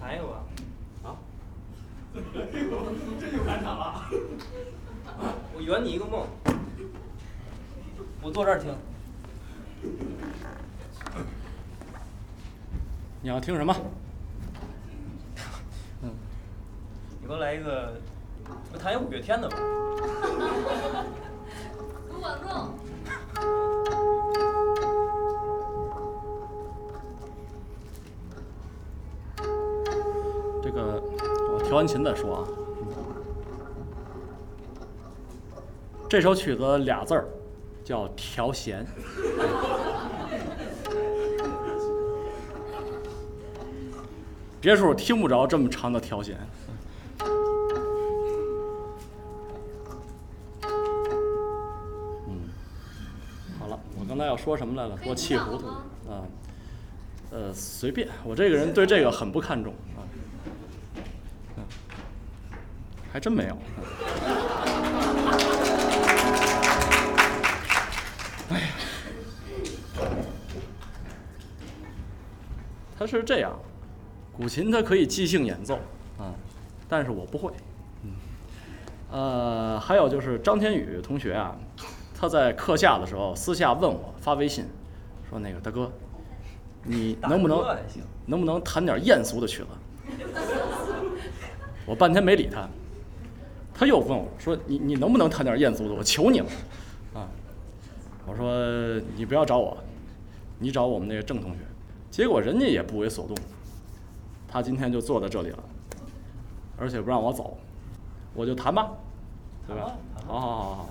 弹一个吧。啊？这就赶场了。我圆你一个梦，我坐这儿听。你要听什么？嗯，你给我来一个，我弹一五月天的吧。卢广仲。这个我调完琴再说啊。这首曲子俩字儿叫调弦。别处听不着这么长的调弦。嗯，好了，我刚才要说什么来了？给我气糊涂了啊！呃，随便，我这个人对这个很不看重啊。嗯，还真没有。哎呀，他是这样。古琴它可以即兴演奏，啊，但是我不会，嗯，呃，还有就是张天宇同学啊，他在课下的时候私下问我发微信，说那个大哥，你能不能能不能弹点艳俗的曲子？我半天没理他，他又问我说你你能不能弹点艳俗的？我求你了，啊，我说你不要找我，你找我们那个郑同学，结果人家也不为所动。他今天就坐在这里了，而且不让我走，我就弹吧，对吧？好好好好好，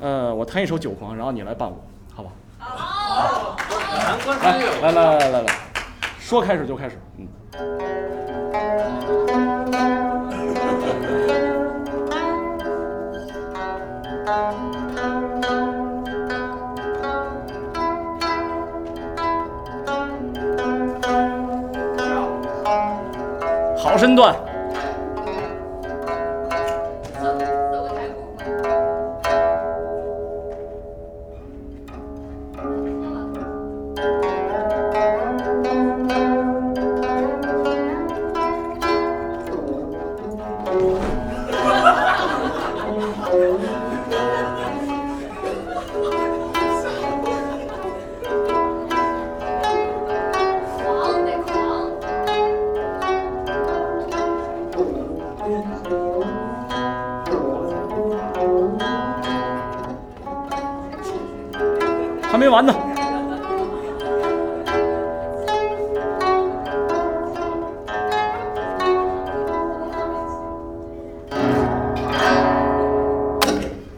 呃，我弹一首《酒狂》，然后你来伴我，好吧？好。来来来来来来，说开始就开始，嗯。好身段。还没完呢。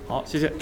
好，谢谢。